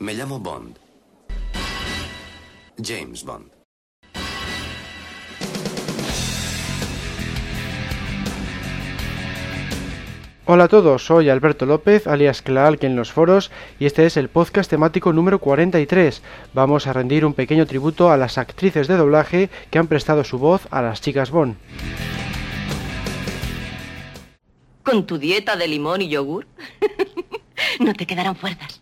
Me llamo Bond. James Bond. Hola a todos, soy Alberto López, alias Clark en los foros, y este es el podcast temático número 43. Vamos a rendir un pequeño tributo a las actrices de doblaje que han prestado su voz a las chicas Bond. ¿Con tu dieta de limón y yogur? no te quedarán fuerzas.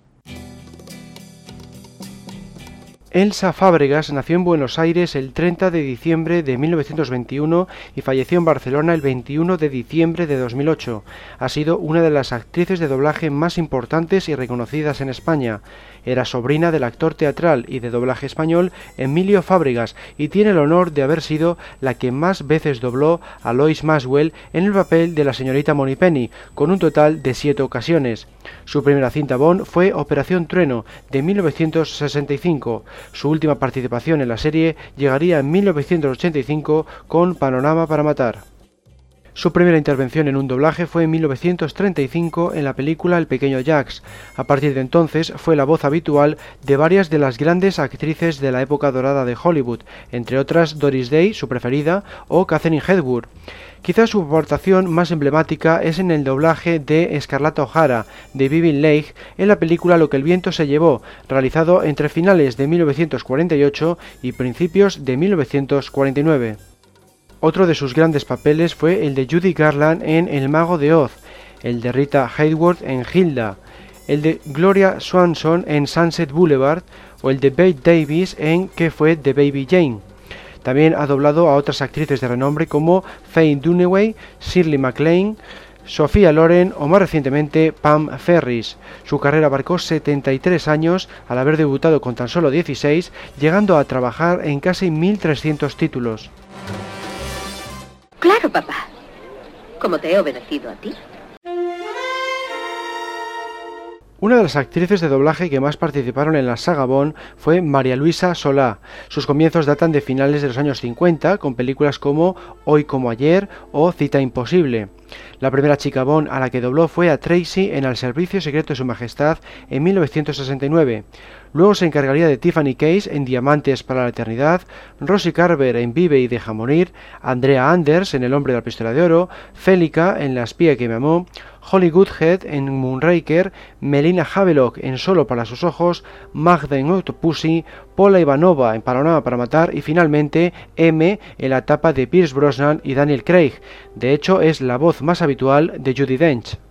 Elsa Fábregas nació en Buenos Aires el 30 de diciembre de 1921 y falleció en Barcelona el 21 de diciembre de 2008. Ha sido una de las actrices de doblaje más importantes y reconocidas en España. Era sobrina del actor teatral y de doblaje español Emilio Fábregas y tiene el honor de haber sido la que más veces dobló a Lois Maswell en el papel de la señorita Monipenny, con un total de siete ocasiones. Su primera cinta Bond fue Operación Trueno, de 1965. Su última participación en la serie llegaría en 1985 con Panorama para Matar. Su primera intervención en un doblaje fue en 1935 en la película El pequeño Jax. A partir de entonces fue la voz habitual de varias de las grandes actrices de la época dorada de Hollywood, entre otras Doris Day, su preferida, o Catherine Hepburn. Quizás su aportación más emblemática es en el doblaje de Escarlata O'Hara de Vivian Leigh en la película Lo que el viento se llevó, realizado entre finales de 1948 y principios de 1949. Otro de sus grandes papeles fue el de Judy Garland en El mago de Oz, el de Rita Hayworth en Hilda, el de Gloria Swanson en Sunset Boulevard o el de Bette Davis en ¿Qué fue de Baby Jane? También ha doblado a otras actrices de renombre como Faye Dunaway, Shirley MacLaine, Sofía Loren o más recientemente Pam Ferris. Su carrera abarcó 73 años al haber debutado con tan solo 16, llegando a trabajar en casi 1.300 títulos. Claro, papá. Como te he obedecido a ti. Una de las actrices de doblaje que más participaron en la saga Bond fue María Luisa Solá. Sus comienzos datan de finales de los años 50, con películas como Hoy como ayer o Cita Imposible. La primera chica Bond a la que dobló fue a Tracy en El Servicio Secreto de Su Majestad en 1969. Luego se encargaría de Tiffany Case en Diamantes para la Eternidad, Rosie Carver en Vive y Deja Morir, Andrea Anders en El Hombre de la Pistola de Oro, Félica en La Espía que me amó, Holly Goodhead en Moonraker, Melina Havelock en Solo para sus ojos, Magda en Octopussy, Paula Ivanova en Panorama para matar y finalmente M en la etapa de Pierce Brosnan y Daniel Craig. De hecho, es la voz más habitual de Judy Dench.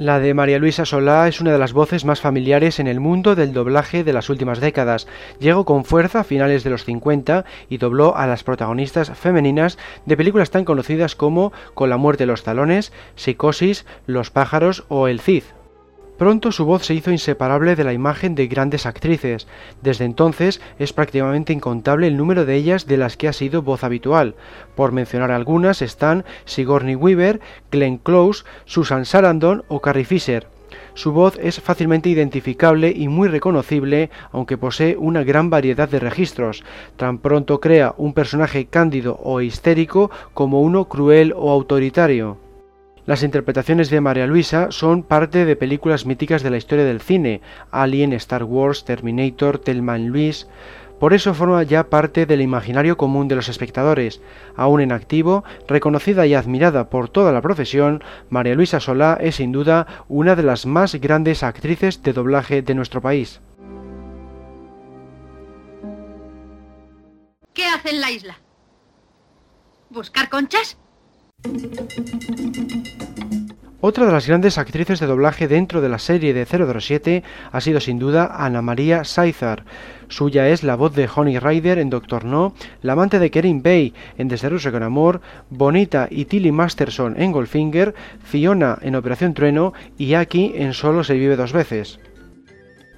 La de María Luisa Solá es una de las voces más familiares en el mundo del doblaje de las últimas décadas. Llegó con fuerza a finales de los 50 y dobló a las protagonistas femeninas de películas tan conocidas como Con la muerte de los talones, Psicosis, Los pájaros o El Cid. Pronto su voz se hizo inseparable de la imagen de grandes actrices. Desde entonces es prácticamente incontable el número de ellas de las que ha sido voz habitual. Por mencionar algunas están Sigourney Weaver, Glenn Close, Susan Sarandon o Carrie Fisher. Su voz es fácilmente identificable y muy reconocible, aunque posee una gran variedad de registros. Tan pronto crea un personaje cándido o histérico como uno cruel o autoritario. Las interpretaciones de María Luisa son parte de películas míticas de la historia del cine, Alien, Star Wars, Terminator, Telman Luis. Por eso forma ya parte del imaginario común de los espectadores. Aún en activo, reconocida y admirada por toda la profesión, María Luisa Solá es sin duda una de las más grandes actrices de doblaje de nuestro país. ¿Qué hace en la isla? ¿Buscar conchas? Otra de las grandes actrices de doblaje dentro de la serie de 007 ha sido sin duda Ana María Saizar. Suya es la voz de Honey Rider en Doctor No, la amante de Kerin Bay en Desde Rusia con Amor, Bonita y Tilly Masterson en Goldfinger, Fiona en Operación Trueno y Aki en Solo se vive dos veces.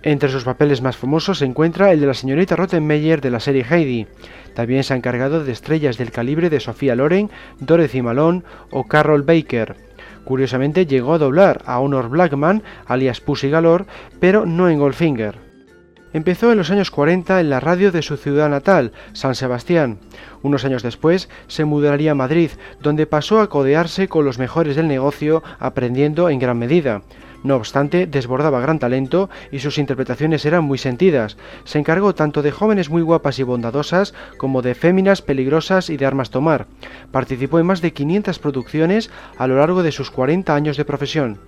Entre sus papeles más famosos se encuentra el de la señorita Rottenmeier de la serie Heidi. También se ha encargado de estrellas del calibre de Sofía Loren, Dorothy Malone o Carol Baker. Curiosamente llegó a doblar a Honor Blackman, alias Pussy Galore, pero no en Goldfinger. Empezó en los años 40 en la radio de su ciudad natal, San Sebastián. Unos años después se mudaría a Madrid, donde pasó a codearse con los mejores del negocio, aprendiendo en gran medida. No obstante, desbordaba gran talento y sus interpretaciones eran muy sentidas. Se encargó tanto de jóvenes muy guapas y bondadosas como de féminas peligrosas y de armas tomar. Participó en más de 500 producciones a lo largo de sus 40 años de profesión.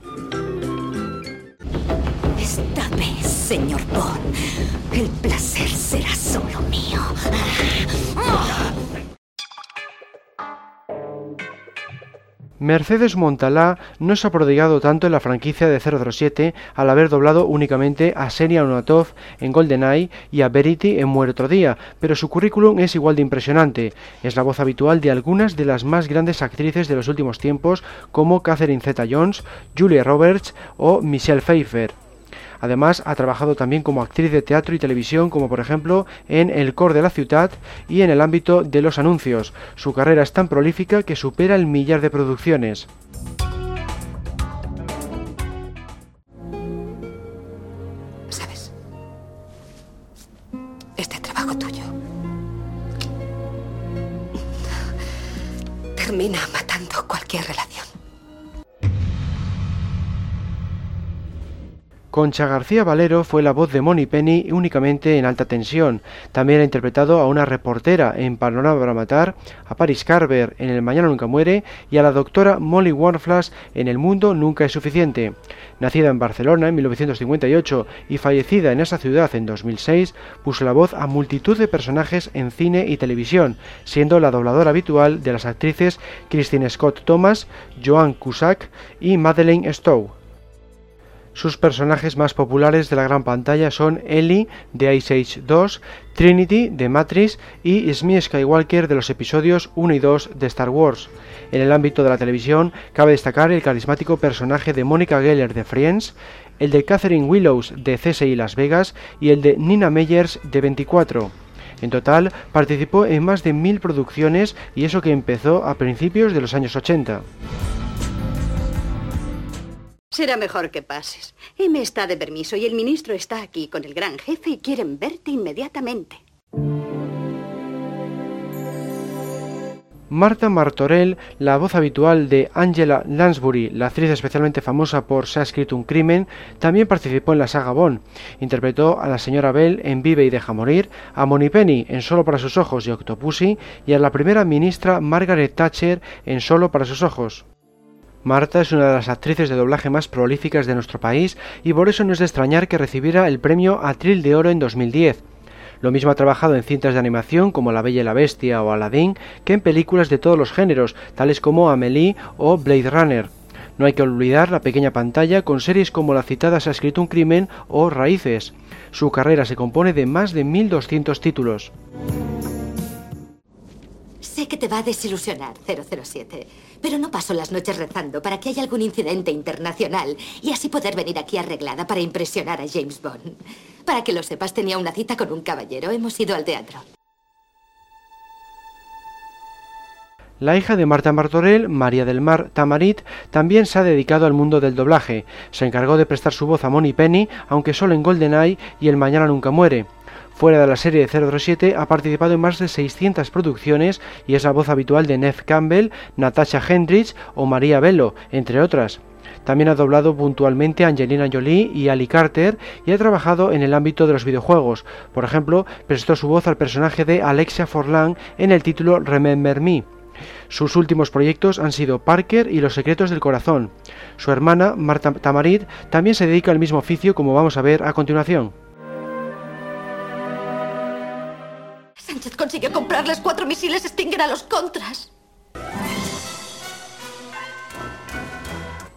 Mercedes Montalá no se ha prodigado tanto en la franquicia de 007 al haber doblado únicamente a Senia Onatov en GoldenEye y a Verity en Muerto Día, pero su currículum es igual de impresionante. Es la voz habitual de algunas de las más grandes actrices de los últimos tiempos como Catherine Zeta-Jones, Julia Roberts o Michelle Pfeiffer. Además, ha trabajado también como actriz de teatro y televisión, como por ejemplo en El Cor de la Ciudad y en el ámbito de los anuncios. Su carrera es tan prolífica que supera el millar de producciones. ¿Sabes? Este trabajo tuyo termina matando cualquier relación. Concha García Valero fue la voz de Moni Penny únicamente en alta tensión. También ha interpretado a una reportera en Panorama para Matar, a Paris Carver en El Mañana Nunca Muere y a la doctora Molly Warflash en El Mundo Nunca es Suficiente. Nacida en Barcelona en 1958 y fallecida en esa ciudad en 2006, puso la voz a multitud de personajes en cine y televisión, siendo la dobladora habitual de las actrices Christine Scott Thomas, Joan Cusack y Madeleine Stowe. Sus personajes más populares de la gran pantalla son Ellie de Ice Age 2, Trinity de Matrix y Smee Skywalker de los episodios 1 y 2 de Star Wars. En el ámbito de la televisión cabe destacar el carismático personaje de Monica Geller de Friends, el de Catherine Willows de CSI Las Vegas y el de Nina Meyers de 24. En total participó en más de mil producciones y eso que empezó a principios de los años 80. Será mejor que pases. M está de permiso y el ministro está aquí con el gran jefe y quieren verte inmediatamente. Marta Martorell, la voz habitual de Angela Lansbury, la actriz especialmente famosa por Se ha escrito un crimen, también participó en la saga Bond. Interpretó a la señora Bell en Vive y deja morir, a Moni Penny en Solo para sus ojos y Octopussy y a la primera ministra Margaret Thatcher en Solo para sus ojos. Marta es una de las actrices de doblaje más prolíficas de nuestro país y por eso no es de extrañar que recibiera el premio Atril de Oro en 2010. Lo mismo ha trabajado en cintas de animación como La Bella y la Bestia o Aladdin que en películas de todos los géneros, tales como Amelie o Blade Runner. No hay que olvidar la pequeña pantalla con series como la citada Se ha escrito un crimen o Raíces. Su carrera se compone de más de 1.200 títulos. Sé que te va a desilusionar, 007, pero no paso las noches rezando para que haya algún incidente internacional y así poder venir aquí arreglada para impresionar a James Bond. Para que lo sepas, tenía una cita con un caballero. Hemos ido al teatro. La hija de Marta Martorell, María del Mar Tamarit, también se ha dedicado al mundo del doblaje. Se encargó de prestar su voz a Moni Penny, aunque solo en GoldenEye y El Mañana Nunca Muere. Fuera de la serie de 007 ha participado en más de 600 producciones y es la voz habitual de Neve Campbell, Natasha Hendricks o María Bello, entre otras. También ha doblado puntualmente a Angelina Jolie y Ali Carter y ha trabajado en el ámbito de los videojuegos. Por ejemplo, prestó su voz al personaje de Alexia Forlán en el título Remember Me. Sus últimos proyectos han sido Parker y Los Secretos del Corazón. Su hermana, Marta Tamarit, también se dedica al mismo oficio como vamos a ver a continuación. Consiguió comprarles cuatro misiles Stinger a los contras.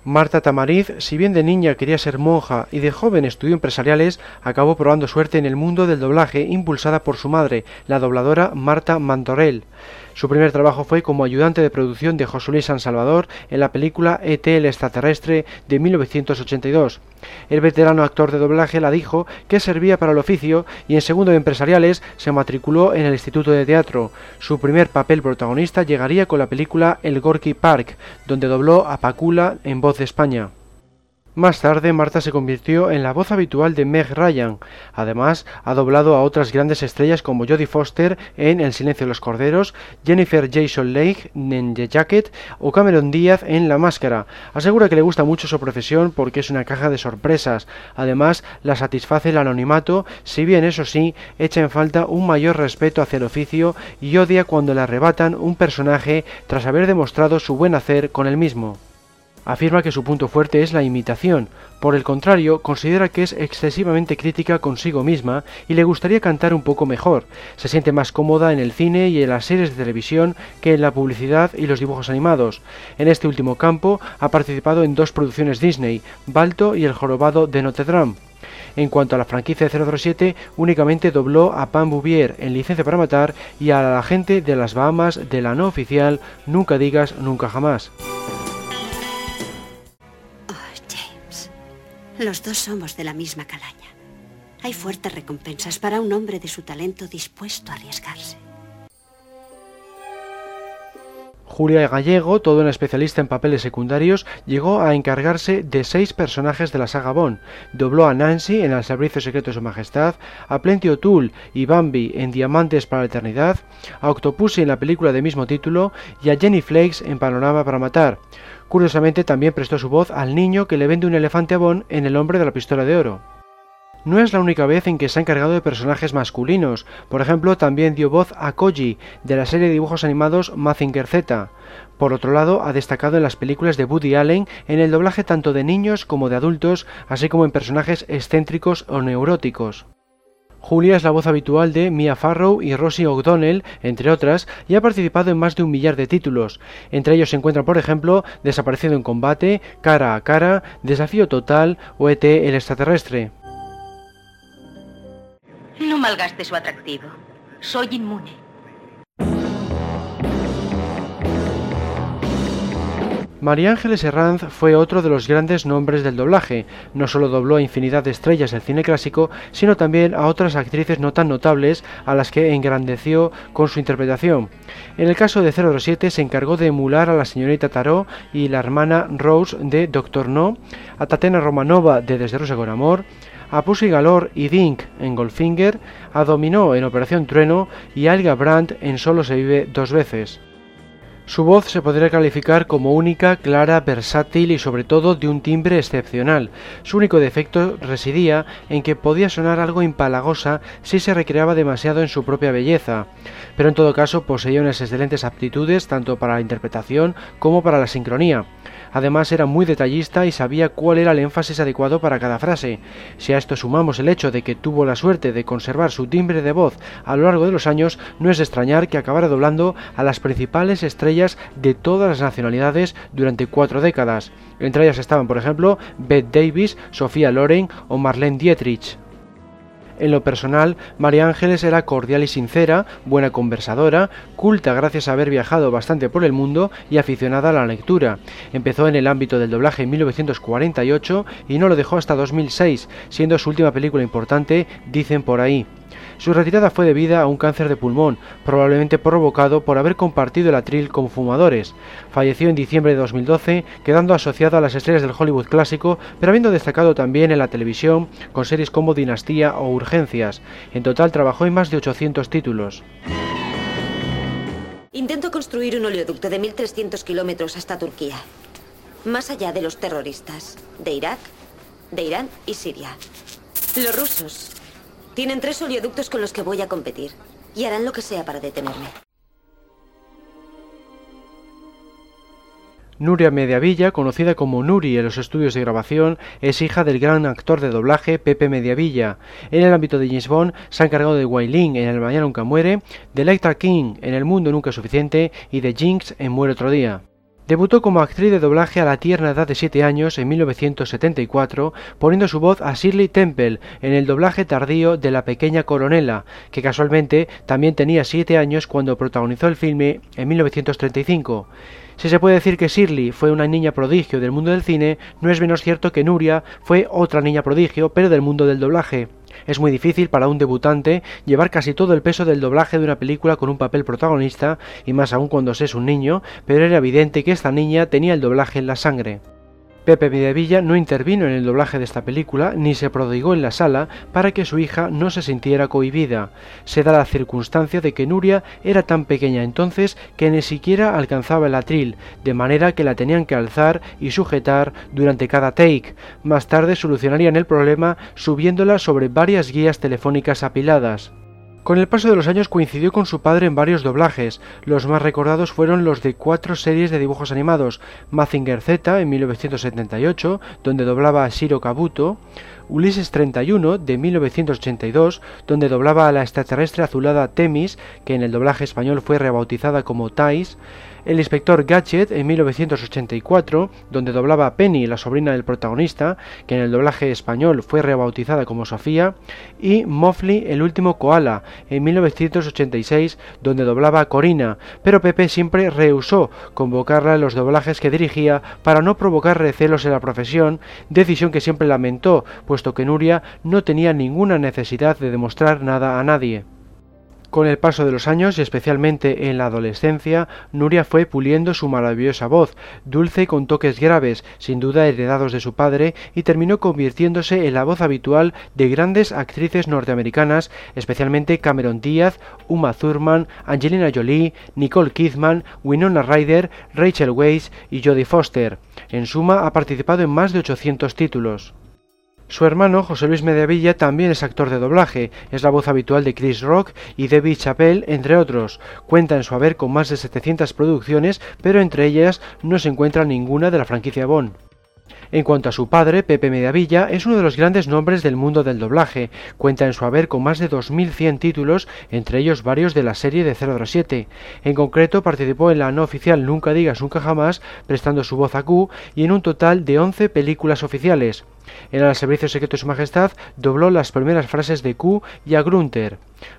Marta Tamariz, si bien de niña quería ser monja y de joven estudió empresariales, acabó probando suerte en el mundo del doblaje impulsada por su madre, la dobladora Marta Mantorell. Su primer trabajo fue como ayudante de producción de José Luis San Salvador en la película ET el extraterrestre de 1982. El veterano actor de doblaje la dijo que servía para el oficio y en segundo de empresariales se matriculó en el Instituto de Teatro. Su primer papel protagonista llegaría con la película El Gorky Park, donde dobló a Pacula en voz de España. Más tarde, Marta se convirtió en la voz habitual de Meg Ryan. Además, ha doblado a otras grandes estrellas como Jodie Foster en El silencio de los corderos, Jennifer Jason Leigh en The Jacket o Cameron Díaz en La máscara. Asegura que le gusta mucho su profesión porque es una caja de sorpresas. Además, la satisface el anonimato, si bien eso sí, echa en falta un mayor respeto hacia el oficio y odia cuando le arrebatan un personaje tras haber demostrado su buen hacer con el mismo afirma que su punto fuerte es la imitación. Por el contrario, considera que es excesivamente crítica consigo misma y le gustaría cantar un poco mejor. Se siente más cómoda en el cine y en las series de televisión que en la publicidad y los dibujos animados. En este último campo ha participado en dos producciones Disney, Balto y El jorobado de Notre Dame. En cuanto a la franquicia de 007, únicamente dobló a Pam Bouvier en Licencia para Matar y a la gente de las Bahamas de la no oficial Nunca digas nunca jamás. Los dos somos de la misma calaña. Hay fuertes recompensas para un hombre de su talento dispuesto a arriesgarse. Julia Gallego, todo un especialista en papeles secundarios, llegó a encargarse de seis personajes de la saga Bond. Dobló a Nancy en El Servicio Secreto de Su Majestad, a Plenty O'Toole y Bambi en Diamantes para la Eternidad, a Octopussy en la película de mismo título y a Jenny Flakes en Panorama para Matar. Curiosamente también prestó su voz al niño que le vende un elefante a Bond en El hombre de la pistola de oro. No es la única vez en que se ha encargado de personajes masculinos, por ejemplo también dio voz a Koji de la serie de dibujos animados Mazinger Z. Por otro lado, ha destacado en las películas de Woody Allen en el doblaje tanto de niños como de adultos, así como en personajes excéntricos o neuróticos. Julia es la voz habitual de Mia Farrow y Rosie O'Donnell, entre otras, y ha participado en más de un millar de títulos. Entre ellos se encuentran, por ejemplo, Desaparecido en combate, Cara a cara, Desafío total o ET el extraterrestre. No malgaste su atractivo. Soy inmune. María Ángeles Herranz fue otro de los grandes nombres del doblaje. No solo dobló a infinidad de estrellas del cine clásico, sino también a otras actrices no tan notables a las que engrandeció con su interpretación. En el caso de 007 se encargó de emular a la señorita Tarot y la hermana Rose de Doctor No, a Tatena Romanova de Desde Rosa con Amor, a Pussy Galore y Dink en Goldfinger, a Dominó en Operación Trueno y a Elga Brandt en Solo se vive dos veces. Su voz se podría calificar como única, clara, versátil y sobre todo de un timbre excepcional. Su único defecto residía en que podía sonar algo impalagosa si se recreaba demasiado en su propia belleza, pero en todo caso poseía unas excelentes aptitudes tanto para la interpretación como para la sincronía. Además era muy detallista y sabía cuál era el énfasis adecuado para cada frase. Si a esto sumamos el hecho de que tuvo la suerte de conservar su timbre de voz a lo largo de los años, no es de extrañar que acabara doblando a las principales estrellas de todas las nacionalidades durante cuatro décadas. Entre ellas estaban, por ejemplo, Bette Davis, Sofía Loren o Marlene Dietrich. En lo personal, María Ángeles era cordial y sincera, buena conversadora, culta gracias a haber viajado bastante por el mundo y aficionada a la lectura. Empezó en el ámbito del doblaje en 1948 y no lo dejó hasta 2006, siendo su última película importante Dicen por ahí. Su retirada fue debida a un cáncer de pulmón, probablemente provocado por haber compartido el atril con fumadores. Falleció en diciembre de 2012, quedando asociada a las estrellas del Hollywood clásico, pero habiendo destacado también en la televisión con series como Dinastía o Urgencias. En total trabajó en más de 800 títulos. Intento construir un oleoducto de 1.300 kilómetros hasta Turquía, más allá de los terroristas, de Irak, de Irán y Siria. Los rusos tienen tres oleoductos con los que voy a competir. Y harán lo que sea para detenerme. Nuria Mediavilla, conocida como Nuri en los estudios de grabación, es hija del gran actor de doblaje Pepe Mediavilla. En el ámbito de James Bond se ha encargado de Wailing en El Mañana Nunca Muere, de Electra King en El Mundo Nunca Suficiente y de Jinx en Muere Otro Día. Debutó como actriz de doblaje a la tierna edad de 7 años en 1974, poniendo su voz a Shirley Temple en el doblaje tardío de La pequeña coronela, que casualmente también tenía 7 años cuando protagonizó el filme en 1935. Si se puede decir que Shirley fue una niña prodigio del mundo del cine, no es menos cierto que Nuria fue otra niña prodigio, pero del mundo del doblaje. Es muy difícil para un debutante llevar casi todo el peso del doblaje de una película con un papel protagonista, y más aún cuando se es un niño, pero era evidente que esta niña tenía el doblaje en la sangre. Pepe Mediavilla no intervino en el doblaje de esta película ni se prodigó en la sala para que su hija no se sintiera cohibida. Se da la circunstancia de que Nuria era tan pequeña entonces que ni siquiera alcanzaba el atril, de manera que la tenían que alzar y sujetar durante cada take. Más tarde solucionarían el problema subiéndola sobre varias guías telefónicas apiladas. Con el paso de los años coincidió con su padre en varios doblajes. Los más recordados fueron los de cuatro series de dibujos animados: Mazinger Z en 1978, donde doblaba a Shiro Kabuto, Ulises 31 de 1982, donde doblaba a la extraterrestre azulada Temis, que en el doblaje español fue rebautizada como Thais, el inspector Gadget en 1984, donde doblaba a Penny, la sobrina del protagonista, que en el doblaje español fue rebautizada como Sofía, y Mofli, el último koala, en 1986, donde doblaba a Corina, pero Pepe siempre rehusó convocarla en los doblajes que dirigía para no provocar recelos en la profesión, decisión que siempre lamentó, puesto que Nuria no tenía ninguna necesidad de demostrar nada a nadie. Con el paso de los años y especialmente en la adolescencia, Nuria fue puliendo su maravillosa voz, dulce y con toques graves, sin duda heredados de su padre, y terminó convirtiéndose en la voz habitual de grandes actrices norteamericanas, especialmente Cameron Díaz, Uma Thurman, Angelina Jolie, Nicole Kidman, Winona Ryder, Rachel Weisz y Jodie Foster. En suma, ha participado en más de 800 títulos. Su hermano, José Luis Mediavilla, también es actor de doblaje, es la voz habitual de Chris Rock y David Chappelle, entre otros. Cuenta en su haber con más de 700 producciones, pero entre ellas no se encuentra ninguna de la franquicia Bond. En cuanto a su padre, Pepe Mediavilla, es uno de los grandes nombres del mundo del doblaje. Cuenta en su haber con más de 2.100 títulos, entre ellos varios de la serie de 007. En concreto, participó en la no oficial Nunca digas nunca jamás, prestando su voz a Q, y en un total de 11 películas oficiales. En el Servicio Secreto de Su Majestad dobló las primeras frases de Q y a Grunter.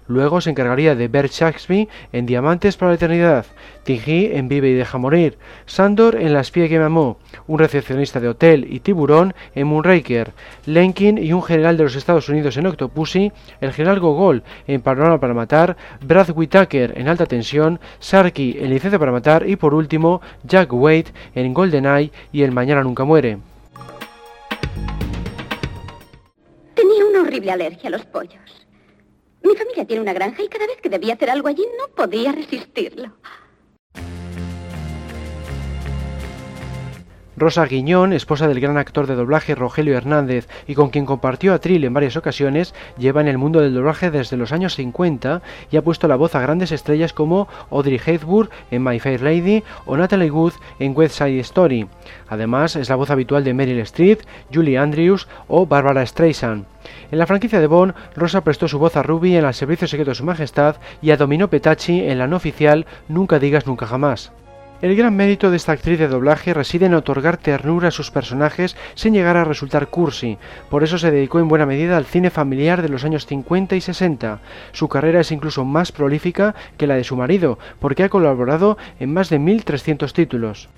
Luego se encargaría de Bert Shaxby en Diamantes para la Eternidad, Tingy en Vive y Deja Morir, Sandor en La espía que me un recepcionista de hotel y tiburón en Moonraker, Lenkin y un general de los Estados Unidos en Octopussy, el general Gogol en Panorama para Matar, Brad Whitaker en Alta Tensión, Sarky en Licencia para Matar y por último Jack Wade en GoldenEye y El Mañana Nunca Muere. Horrible alergia a los pollos. Mi familia tiene una granja y cada vez que debía hacer algo allí no podía resistirlo. Rosa Guiñón, esposa del gran actor de doblaje Rogelio Hernández y con quien compartió atril en varias ocasiones, lleva en el mundo del doblaje desde los años 50 y ha puesto la voz a grandes estrellas como Audrey Hepburn en My Fair Lady o Natalie Wood en West Side Story. Además, es la voz habitual de Meryl Streep, Julie Andrews o Barbara Streisand. En la franquicia de Bond, Rosa prestó su voz a Ruby en El Servicio Secreto de Su Majestad y a Domino Petacci en la no oficial Nunca digas nunca jamás. El gran mérito de esta actriz de doblaje reside en otorgar ternura a sus personajes sin llegar a resultar cursi. Por eso se dedicó en buena medida al cine familiar de los años 50 y 60. Su carrera es incluso más prolífica que la de su marido, porque ha colaborado en más de 1.300 títulos.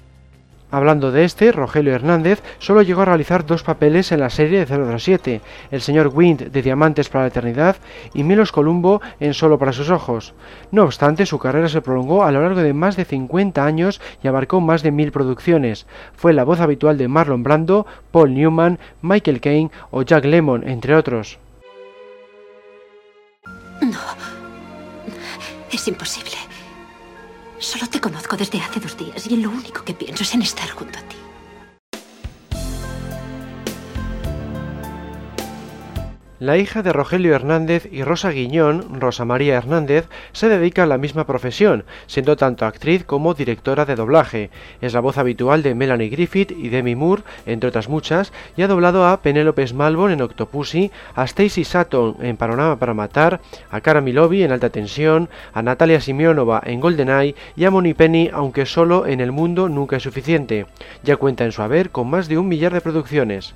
Hablando de este, Rogelio Hernández solo llegó a realizar dos papeles en la serie de 007, el señor Wind de Diamantes para la Eternidad y Milos Columbo en Solo para sus ojos. No obstante, su carrera se prolongó a lo largo de más de 50 años y abarcó más de mil producciones. Fue la voz habitual de Marlon Brando, Paul Newman, Michael Caine o Jack Lemmon, entre otros. No, es imposible. Solo te conozco desde hace dos días y en lo único que pienso es en estar junto a ti. La hija de Rogelio Hernández y Rosa Guiñón, Rosa María Hernández, se dedica a la misma profesión, siendo tanto actriz como directora de doblaje. Es la voz habitual de Melanie Griffith y Demi Moore, entre otras muchas, y ha doblado a Penélope Smalbon en Octopussy, a Stacy Sutton en Panorama para Matar, a Cara Milovi en Alta Tensión, a Natalia Simionova en GoldenEye y a Moni Penny, aunque solo en El Mundo Nunca es Suficiente. Ya cuenta en su haber con más de un millar de producciones.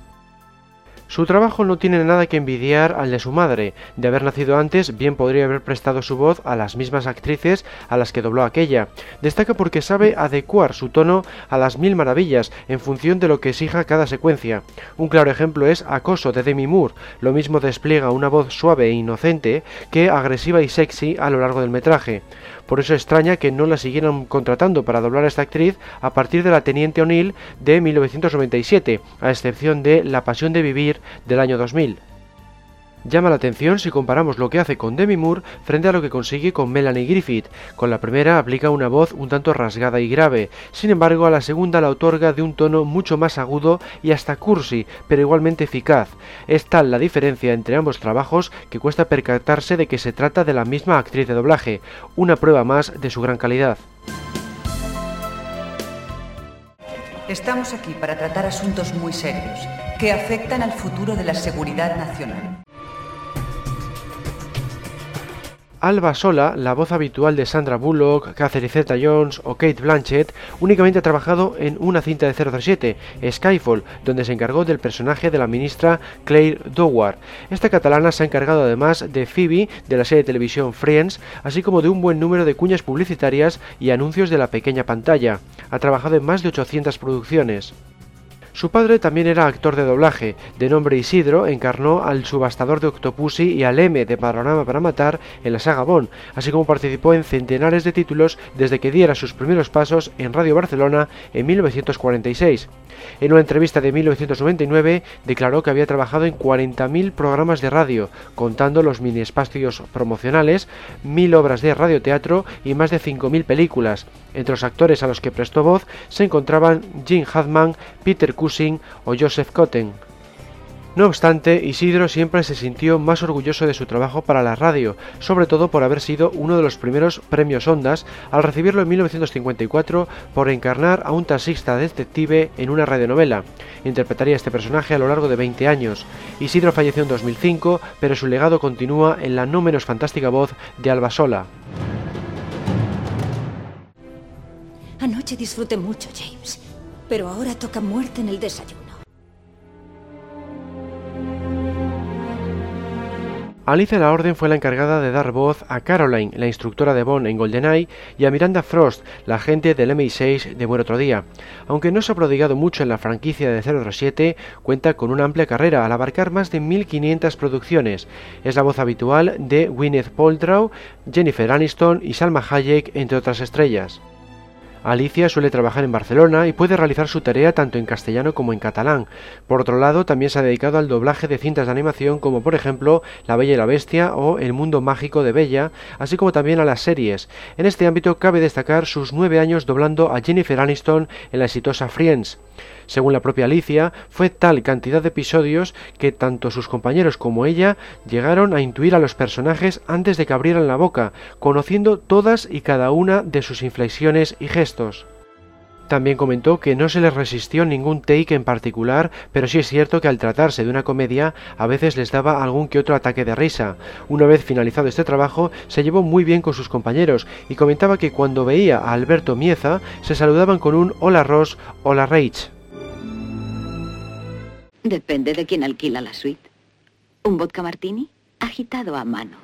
Su trabajo no tiene nada que envidiar al de su madre. De haber nacido antes, bien podría haber prestado su voz a las mismas actrices a las que dobló aquella. Destaca porque sabe adecuar su tono a las mil maravillas en función de lo que exija cada secuencia. Un claro ejemplo es Acoso de Demi Moore. Lo mismo despliega una voz suave e inocente que agresiva y sexy a lo largo del metraje. Por eso extraña que no la siguieran contratando para doblar a esta actriz a partir de La Teniente O'Neill de 1997, a excepción de La Pasión de Vivir del año 2000. Llama la atención si comparamos lo que hace con Demi Moore frente a lo que consigue con Melanie Griffith. Con la primera aplica una voz un tanto rasgada y grave, sin embargo a la segunda la otorga de un tono mucho más agudo y hasta cursi, pero igualmente eficaz. Es tal la diferencia entre ambos trabajos que cuesta percatarse de que se trata de la misma actriz de doblaje, una prueba más de su gran calidad. Estamos aquí para tratar asuntos muy serios que afectan al futuro de la seguridad nacional. Alba Sola, la voz habitual de Sandra Bullock, Catherine Zeta-Jones o Kate Blanchett, únicamente ha trabajado en una cinta de 007, Skyfall, donde se encargó del personaje de la ministra Claire Doward. Esta catalana se ha encargado además de Phoebe de la serie de televisión Friends, así como de un buen número de cuñas publicitarias y anuncios de la pequeña pantalla. Ha trabajado en más de 800 producciones. Su padre también era actor de doblaje. De nombre Isidro, encarnó al subastador de Octopussy y al M de Panorama para Matar en la saga Bond, así como participó en centenares de títulos desde que diera sus primeros pasos en Radio Barcelona en 1946. En una entrevista de 1999 declaró que había trabajado en 40.000 programas de radio, contando los mini espacios promocionales, mil obras de radioteatro y más de 5.000 películas. Entre los actores a los que prestó voz se encontraban Jim Hadman, Peter O Joseph Cotten. No obstante, Isidro siempre se sintió más orgulloso de su trabajo para la radio, sobre todo por haber sido uno de los primeros premios Ondas al recibirlo en 1954 por encarnar a un taxista detective en una radionovela. Interpretaría este personaje a lo largo de 20 años. Isidro falleció en 2005, pero su legado continúa en la no menos fantástica voz de Alba Sola. Anoche disfruté mucho, James, pero ahora toca muerte en el desayuno. Alicia La Orden fue la encargada de dar voz a Caroline, la instructora de Bond en GoldenEye, y a Miranda Frost, la agente del MI6 de Buen Otro Día. Aunque no se ha prodigado mucho en la franquicia de 007, cuenta con una amplia carrera al abarcar más de 1500 producciones. Es la voz habitual de Gwyneth Paltrow, Jennifer Aniston y Salma Hayek, entre otras estrellas. Alicia suele trabajar en Barcelona y puede realizar su tarea tanto en castellano como en catalán. Por otro lado, también se ha dedicado al doblaje de cintas de animación como por ejemplo La Bella y la Bestia o El Mundo Mágico de Bella, así como también a las series. En este ámbito cabe destacar sus nueve años doblando a Jennifer Aniston en la exitosa Friends. Según la propia Alicia, fue tal cantidad de episodios que tanto sus compañeros como ella llegaron a intuir a los personajes antes de que abrieran la boca, conociendo todas y cada una de sus inflexiones y gestos. También comentó que no se les resistió ningún take en particular, pero sí es cierto que al tratarse de una comedia a veces les daba algún que otro ataque de risa. Una vez finalizado este trabajo, se llevó muy bien con sus compañeros y comentaba que cuando veía a Alberto Mieza se saludaban con un hola Ross, hola Rach. Depende de quién alquila la suite. Un vodka martini agitado a mano.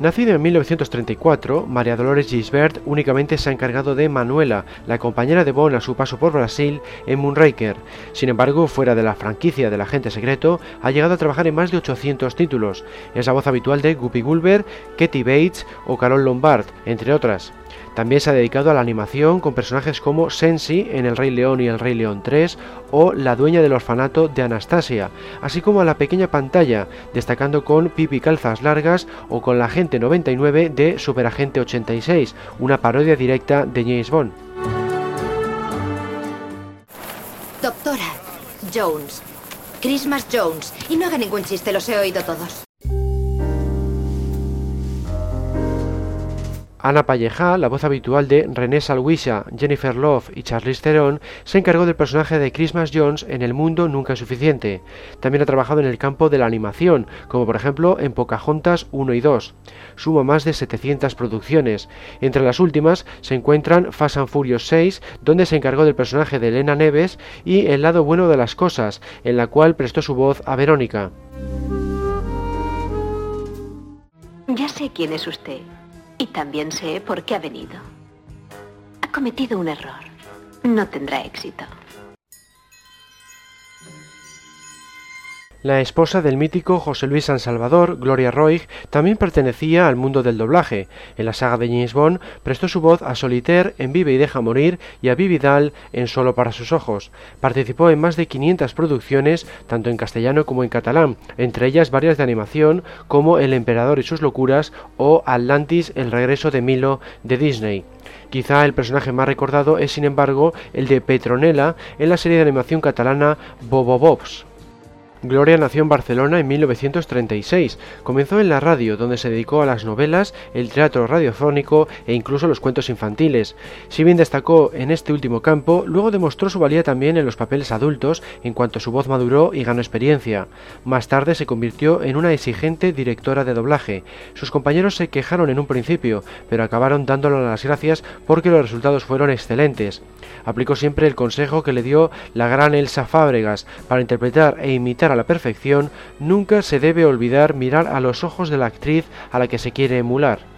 Nacida en 1934, María Dolores Gisbert únicamente se ha encargado de Manuela, la compañera de Bond a su paso por Brasil en Moonraker. Sin embargo, fuera de la franquicia del agente secreto, ha llegado a trabajar en más de 800 títulos. Es la voz habitual de Guppy Gulber, Katie Bates o Carol Lombard, entre otras. También se ha dedicado a la animación con personajes como Sensi en El Rey León y El Rey León 3 o la dueña del orfanato de Anastasia, así como a la pequeña pantalla, destacando con Pipi Calzas Largas o con la Agente 99 de Superagente 86, una parodia directa de James Bond. Doctora Jones. Christmas Jones. Y no haga ningún chiste, los he oído todos. Ana Palleja, la voz habitual de René Salwisha, Jennifer Love y Charlize Theron, se encargó del personaje de Christmas Jones en El Mundo Nunca es Suficiente. También ha trabajado en el campo de la animación, como por ejemplo en Pocahontas 1 y 2. Suma más de 700 producciones. Entre las últimas se encuentran Fast and Furious 6, donde se encargó del personaje de Elena Neves, y El lado bueno de las cosas, en la cual prestó su voz a Verónica. Ya sé quién es usted. Y también sé por qué ha venido. Ha cometido un error. No tendrá éxito. La esposa del mítico José Luis San Salvador, Gloria Roig, también pertenecía al mundo del doblaje. En la saga de James Bond prestó su voz a Solitaire en Vive y Deja Morir y a Vividal en Solo para sus ojos. Participó en más de 500 producciones, tanto en castellano como en catalán, entre ellas varias de animación como El Emperador y sus locuras o Atlantis, el regreso de Milo de Disney. Quizá el personaje más recordado es, sin embargo, el de Petronella en la serie de animación catalana Bobo Bobs. Gloria nació en Barcelona en 1936. Comenzó en la radio, donde se dedicó a las novelas, el teatro radiofónico e incluso los cuentos infantiles. Si bien destacó en este último campo, luego demostró su valía también en los papeles adultos, en cuanto su voz maduró y ganó experiencia. Más tarde se convirtió en una exigente directora de doblaje. Sus compañeros se quejaron en un principio, pero acabaron dándole las gracias porque los resultados fueron excelentes. Aplicó siempre el consejo que le dio la gran Elsa Fábregas para interpretar e imitar a la perfección, nunca se debe olvidar mirar a los ojos de la actriz a la que se quiere emular.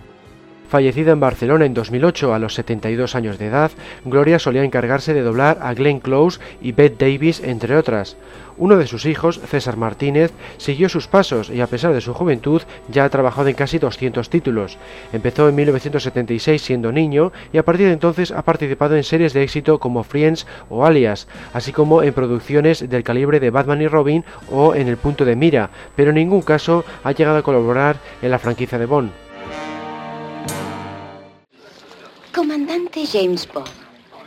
Fallecida en Barcelona en 2008 a los 72 años de edad, Gloria solía encargarse de doblar a Glenn Close y Bette Davis, entre otras. Uno de sus hijos, César Martínez, siguió sus pasos y a pesar de su juventud ya ha trabajado en casi 200 títulos. Empezó en 1976 siendo niño y a partir de entonces ha participado en series de éxito como Friends o Alias, así como en producciones del calibre de Batman y Robin o en El punto de mira, pero en ningún caso ha llegado a colaborar en la franquicia de Bond. Comandante James Bond,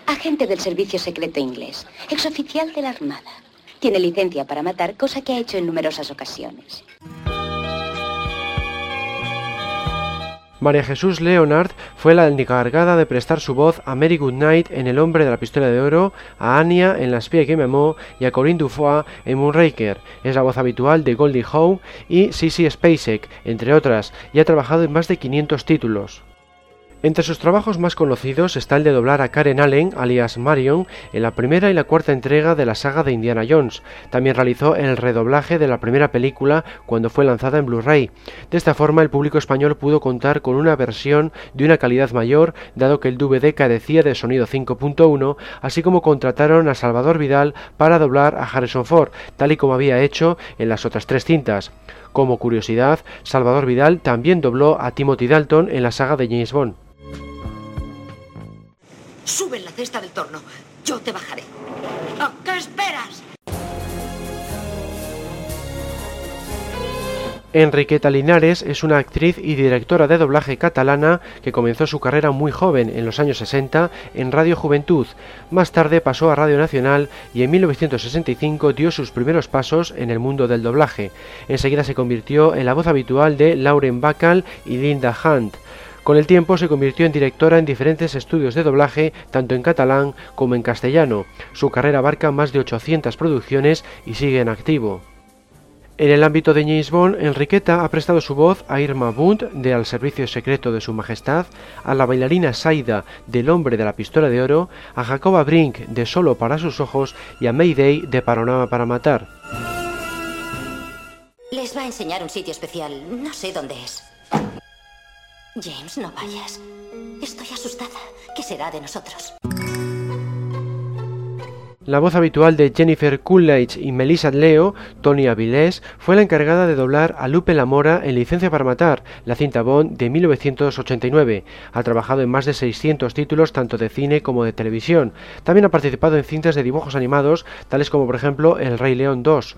agente del servicio secreto inglés, exoficial de la Armada. Tiene licencia para matar, cosa que ha hecho en numerosas ocasiones. María Jesús Leonard fue la encargada de prestar su voz a Mary Goodnight en El hombre de la pistola de oro, a Anya en La espía que me amó y a Corinne Dufoy en Moonraker. Es la voz habitual de Goldie Howe y Sissy Spacek, entre otras, y ha trabajado en más de 500 títulos. Entre sus trabajos más conocidos está el de doblar a Karen Allen, alias Marion, en la primera y la cuarta entrega de la saga de Indiana Jones. También realizó el redoblaje de la primera película cuando fue lanzada en Blu-ray. De esta forma, el público español pudo contar con una versión de una calidad mayor, dado que el DVD carecía de sonido 5.1, así como contrataron a Salvador Vidal para doblar a Harrison Ford, tal y como había hecho en las otras tres cintas. Como curiosidad, Salvador Vidal también dobló a Timothy Dalton en la saga de James Bond. Sube en la cesta del torno. Yo te bajaré. ¿A qué esperas? Enriqueta Linares es una actriz y directora de doblaje catalana que comenzó su carrera muy joven, en los años 60, en Radio Juventud. Más tarde pasó a Radio Nacional y en 1965 dio sus primeros pasos en el mundo del doblaje. Enseguida se convirtió en la voz habitual de Lauren Bacall y Linda Hunt. Con el tiempo se convirtió en directora en diferentes estudios de doblaje, tanto en catalán como en castellano. Su carrera abarca más de 800 producciones y sigue en activo. En el ámbito de James Bond, Enriqueta ha prestado su voz a Irma Bunt de Al Servicio Secreto de Su Majestad, a la bailarina Saida del Hombre de la Pistola de Oro, a Jacoba Brink de Solo para sus ojos y a Mayday de Panorama para Matar. Les va a enseñar un sitio especial. No sé dónde es. James, no vayas. Estoy asustada. ¿Qué será de nosotros? La voz habitual de Jennifer Coolidge y Melissa Leo, Tony Avilés, fue la encargada de doblar a Lupe Lamora en Licencia para Matar, la cinta Bond de 1989. Ha trabajado en más de 600 títulos tanto de cine como de televisión. También ha participado en cintas de dibujos animados, tales como por ejemplo El Rey León 2.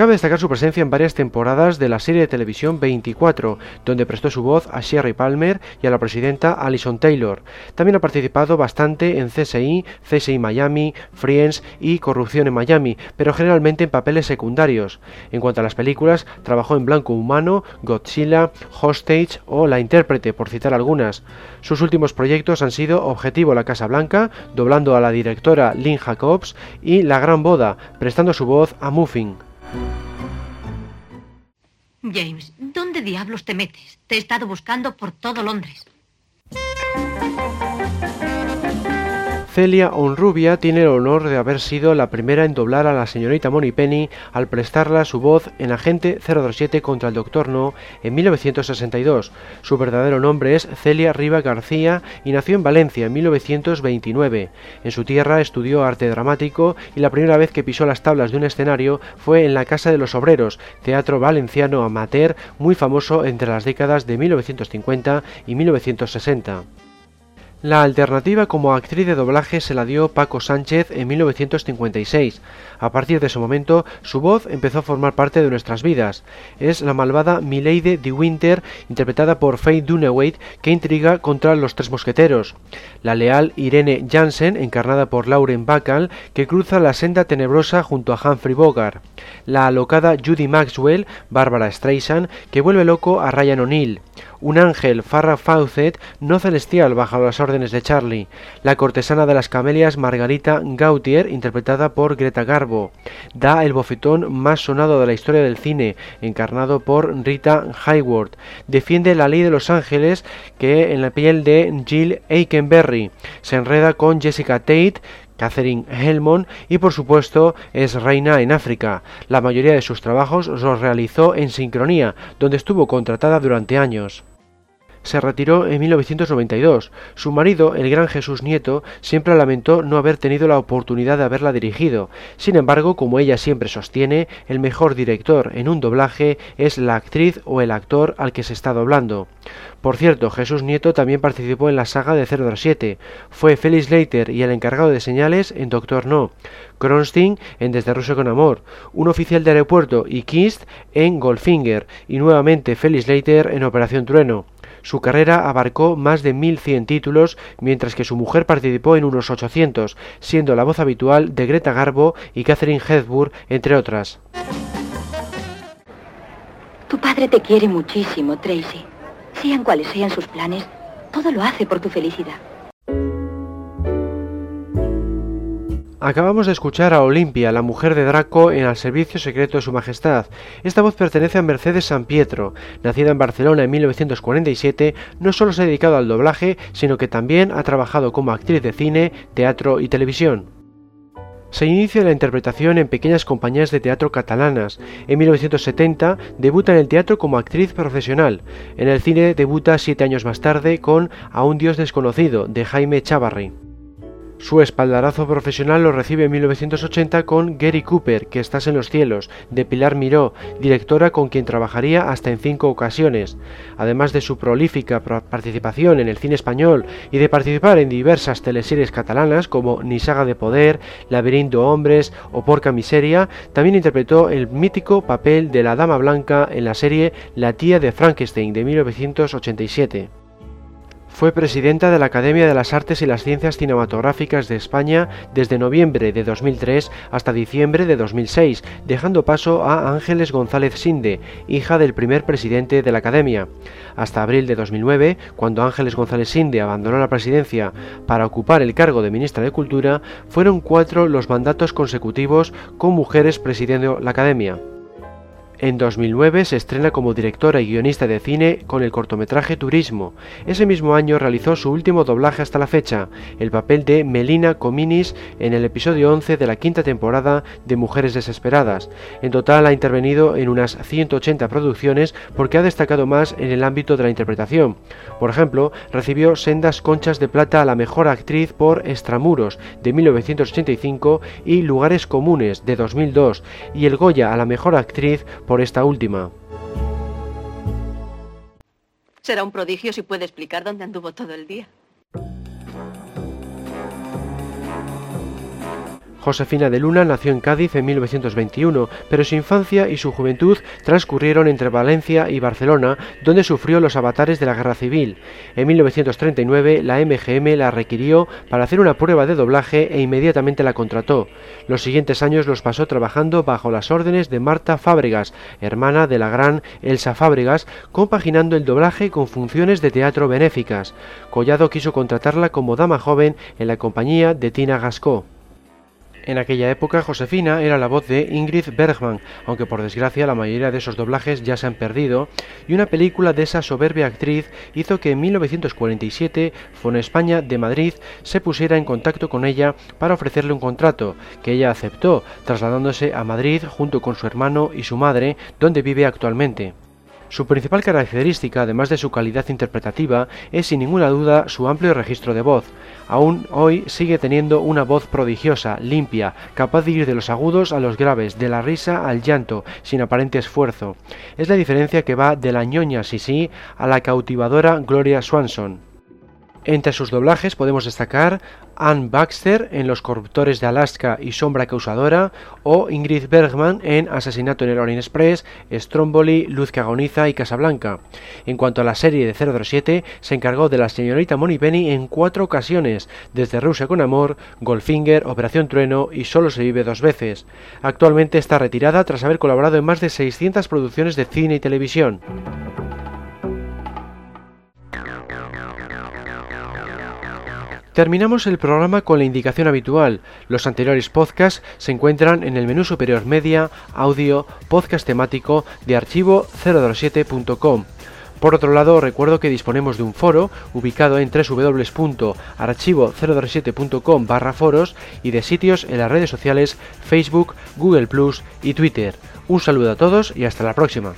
Cabe destacar su presencia en varias temporadas de la serie de televisión 24, donde prestó su voz a Sherry Palmer y a la presidenta Alison Taylor. También ha participado bastante en CSI, CSI Miami, Friends y Corrupción en Miami, pero generalmente en papeles secundarios. En cuanto a las películas, trabajó en Blanco Humano, Godzilla, Hostage o La Intérprete, por citar algunas. Sus últimos proyectos han sido Objetivo La Casa Blanca, doblando a la directora Lynn Jacobs, y La Gran Boda, prestando su voz a Muffin. James, ¿dónde diablos te metes? Te he estado buscando por todo Londres. Celia Onrubia tiene el honor de haber sido la primera en doblar a la señorita Penny al prestarla su voz en Agente 027 contra el Doctor No en 1962. Su verdadero nombre es Celia Riva García y nació en Valencia en 1929. En su tierra estudió arte dramático y la primera vez que pisó las tablas de un escenario fue en la Casa de los Obreros, teatro valenciano amateur muy famoso entre las décadas de 1950 y 1960. La alternativa como actriz de doblaje se la dio Paco Sánchez en 1956. A partir de ese momento, su voz empezó a formar parte de nuestras vidas. Es la malvada Milady de Winter, interpretada por Faye Dunaway, que intriga contra los tres mosqueteros. La leal Irene Jansen, encarnada por Lauren Bacall, que cruza la senda tenebrosa junto a Humphrey Bogart. La alocada Judy Maxwell, Barbara Streisand, que vuelve loco a Ryan O'Neill un ángel, Farrah Fawcett, no celestial bajo las órdenes de Charlie, la cortesana de las camelias Margarita Gautier, interpretada por Greta Garbo, da el bofetón más sonado de la historia del cine, encarnado por Rita Hayworth, defiende la ley de los ángeles que en la piel de Jill Aikenberry, se enreda con Jessica Tate, Catherine Helmond y por supuesto es reina en África. La mayoría de sus trabajos los realizó en sincronía, donde estuvo contratada durante años se retiró en 1992. Su marido, el gran Jesús Nieto, siempre lamentó no haber tenido la oportunidad de haberla dirigido. Sin embargo, como ella siempre sostiene, el mejor director en un doblaje es la actriz o el actor al que se está doblando. Por cierto, Jesús Nieto también participó en la saga de 007. Fue Felix Leiter y el encargado de señales en Doctor No. Kronstein en Desde Rusia con Amor, un oficial de aeropuerto y Kist en Goldfinger y nuevamente Felix Leiter en Operación Trueno. Su carrera abarcó más de 1.100 títulos, mientras que su mujer participó en unos 800, siendo la voz habitual de Greta Garbo y Catherine Hepburn, entre otras. Tu padre te quiere muchísimo, Tracy. Sean cuales sean sus planes, todo lo hace por tu felicidad. Acabamos de escuchar a Olimpia, la mujer de Draco, en Al Servicio Secreto de Su Majestad. Esta voz pertenece a Mercedes San Pietro. Nacida en Barcelona en 1947, no solo se ha dedicado al doblaje, sino que también ha trabajado como actriz de cine, teatro y televisión. Se inicia la interpretación en pequeñas compañías de teatro catalanas. En 1970 debuta en el teatro como actriz profesional. En el cine debuta siete años más tarde con A un Dios desconocido, de Jaime Chavarri. Su espaldarazo profesional lo recibe en 1980 con Gary Cooper, que estás en los cielos, de Pilar Miró, directora con quien trabajaría hasta en cinco ocasiones. Además de su prolífica participación en el cine español y de participar en diversas teleseries catalanas como Nisaga de Poder, Laberinto Hombres o Porca Miseria, también interpretó el mítico papel de la Dama Blanca en la serie La tía de Frankenstein de 1987. Fue presidenta de la Academia de las Artes y las Ciencias Cinematográficas de España desde noviembre de 2003 hasta diciembre de 2006, dejando paso a Ángeles González Sinde, hija del primer presidente de la Academia. Hasta abril de 2009, cuando Ángeles González Sinde abandonó la presidencia para ocupar el cargo de ministra de Cultura, fueron cuatro los mandatos consecutivos con mujeres presidiendo la Academia. En 2009 se estrena como directora y guionista de cine con el cortometraje Turismo. Ese mismo año realizó su último doblaje hasta la fecha, el papel de Melina Cominis en el episodio 11 de la quinta temporada de Mujeres Desesperadas. En total ha intervenido en unas 180 producciones porque ha destacado más en el ámbito de la interpretación. Por ejemplo, recibió sendas conchas de plata a la mejor actriz por Extramuros de 1985 y Lugares Comunes de 2002 y el Goya a la mejor actriz esta última. Será un prodigio si puede explicar dónde anduvo todo el día. Josefina de Luna nació en Cádiz en 1921, pero su infancia y su juventud transcurrieron entre Valencia y Barcelona, donde sufrió los avatares de la Guerra Civil. En 1939 la MGM la requirió para hacer una prueba de doblaje e inmediatamente la contrató. Los siguientes años los pasó trabajando bajo las órdenes de Marta Fábregas, hermana de la gran Elsa Fábregas, compaginando el doblaje con funciones de teatro benéficas. Collado quiso contratarla como dama joven en la compañía de Tina Gascó. En aquella época, Josefina era la voz de Ingrid Bergman, aunque por desgracia la mayoría de esos doblajes ya se han perdido, y una película de esa soberbia actriz hizo que en 1947 Fon España de Madrid se pusiera en contacto con ella para ofrecerle un contrato, que ella aceptó, trasladándose a Madrid junto con su hermano y su madre, donde vive actualmente. Su principal característica, además de su calidad interpretativa, es sin ninguna duda su amplio registro de voz. Aún hoy sigue teniendo una voz prodigiosa, limpia, capaz de ir de los agudos a los graves, de la risa al llanto, sin aparente esfuerzo. Es la diferencia que va de la ñoña Sisi a la cautivadora Gloria Swanson. Entre sus doblajes podemos destacar Anne Baxter en Los Corruptores de Alaska y Sombra Causadora o Ingrid Bergman en Asesinato en el Orient Express, Stromboli, Luz que agoniza y Casablanca. En cuanto a la serie de 007, se encargó de la señorita Penny en cuatro ocasiones, desde Rusia con Amor, Goldfinger, Operación Trueno y Solo se vive dos veces. Actualmente está retirada tras haber colaborado en más de 600 producciones de cine y televisión. Terminamos el programa con la indicación habitual. Los anteriores podcasts se encuentran en el menú superior media, audio, podcast temático de archivo 007.com. Por otro lado, recuerdo que disponemos de un foro ubicado en www.archivo007.com barra foros y de sitios en las redes sociales Facebook, Google Plus y Twitter. Un saludo a todos y hasta la próxima.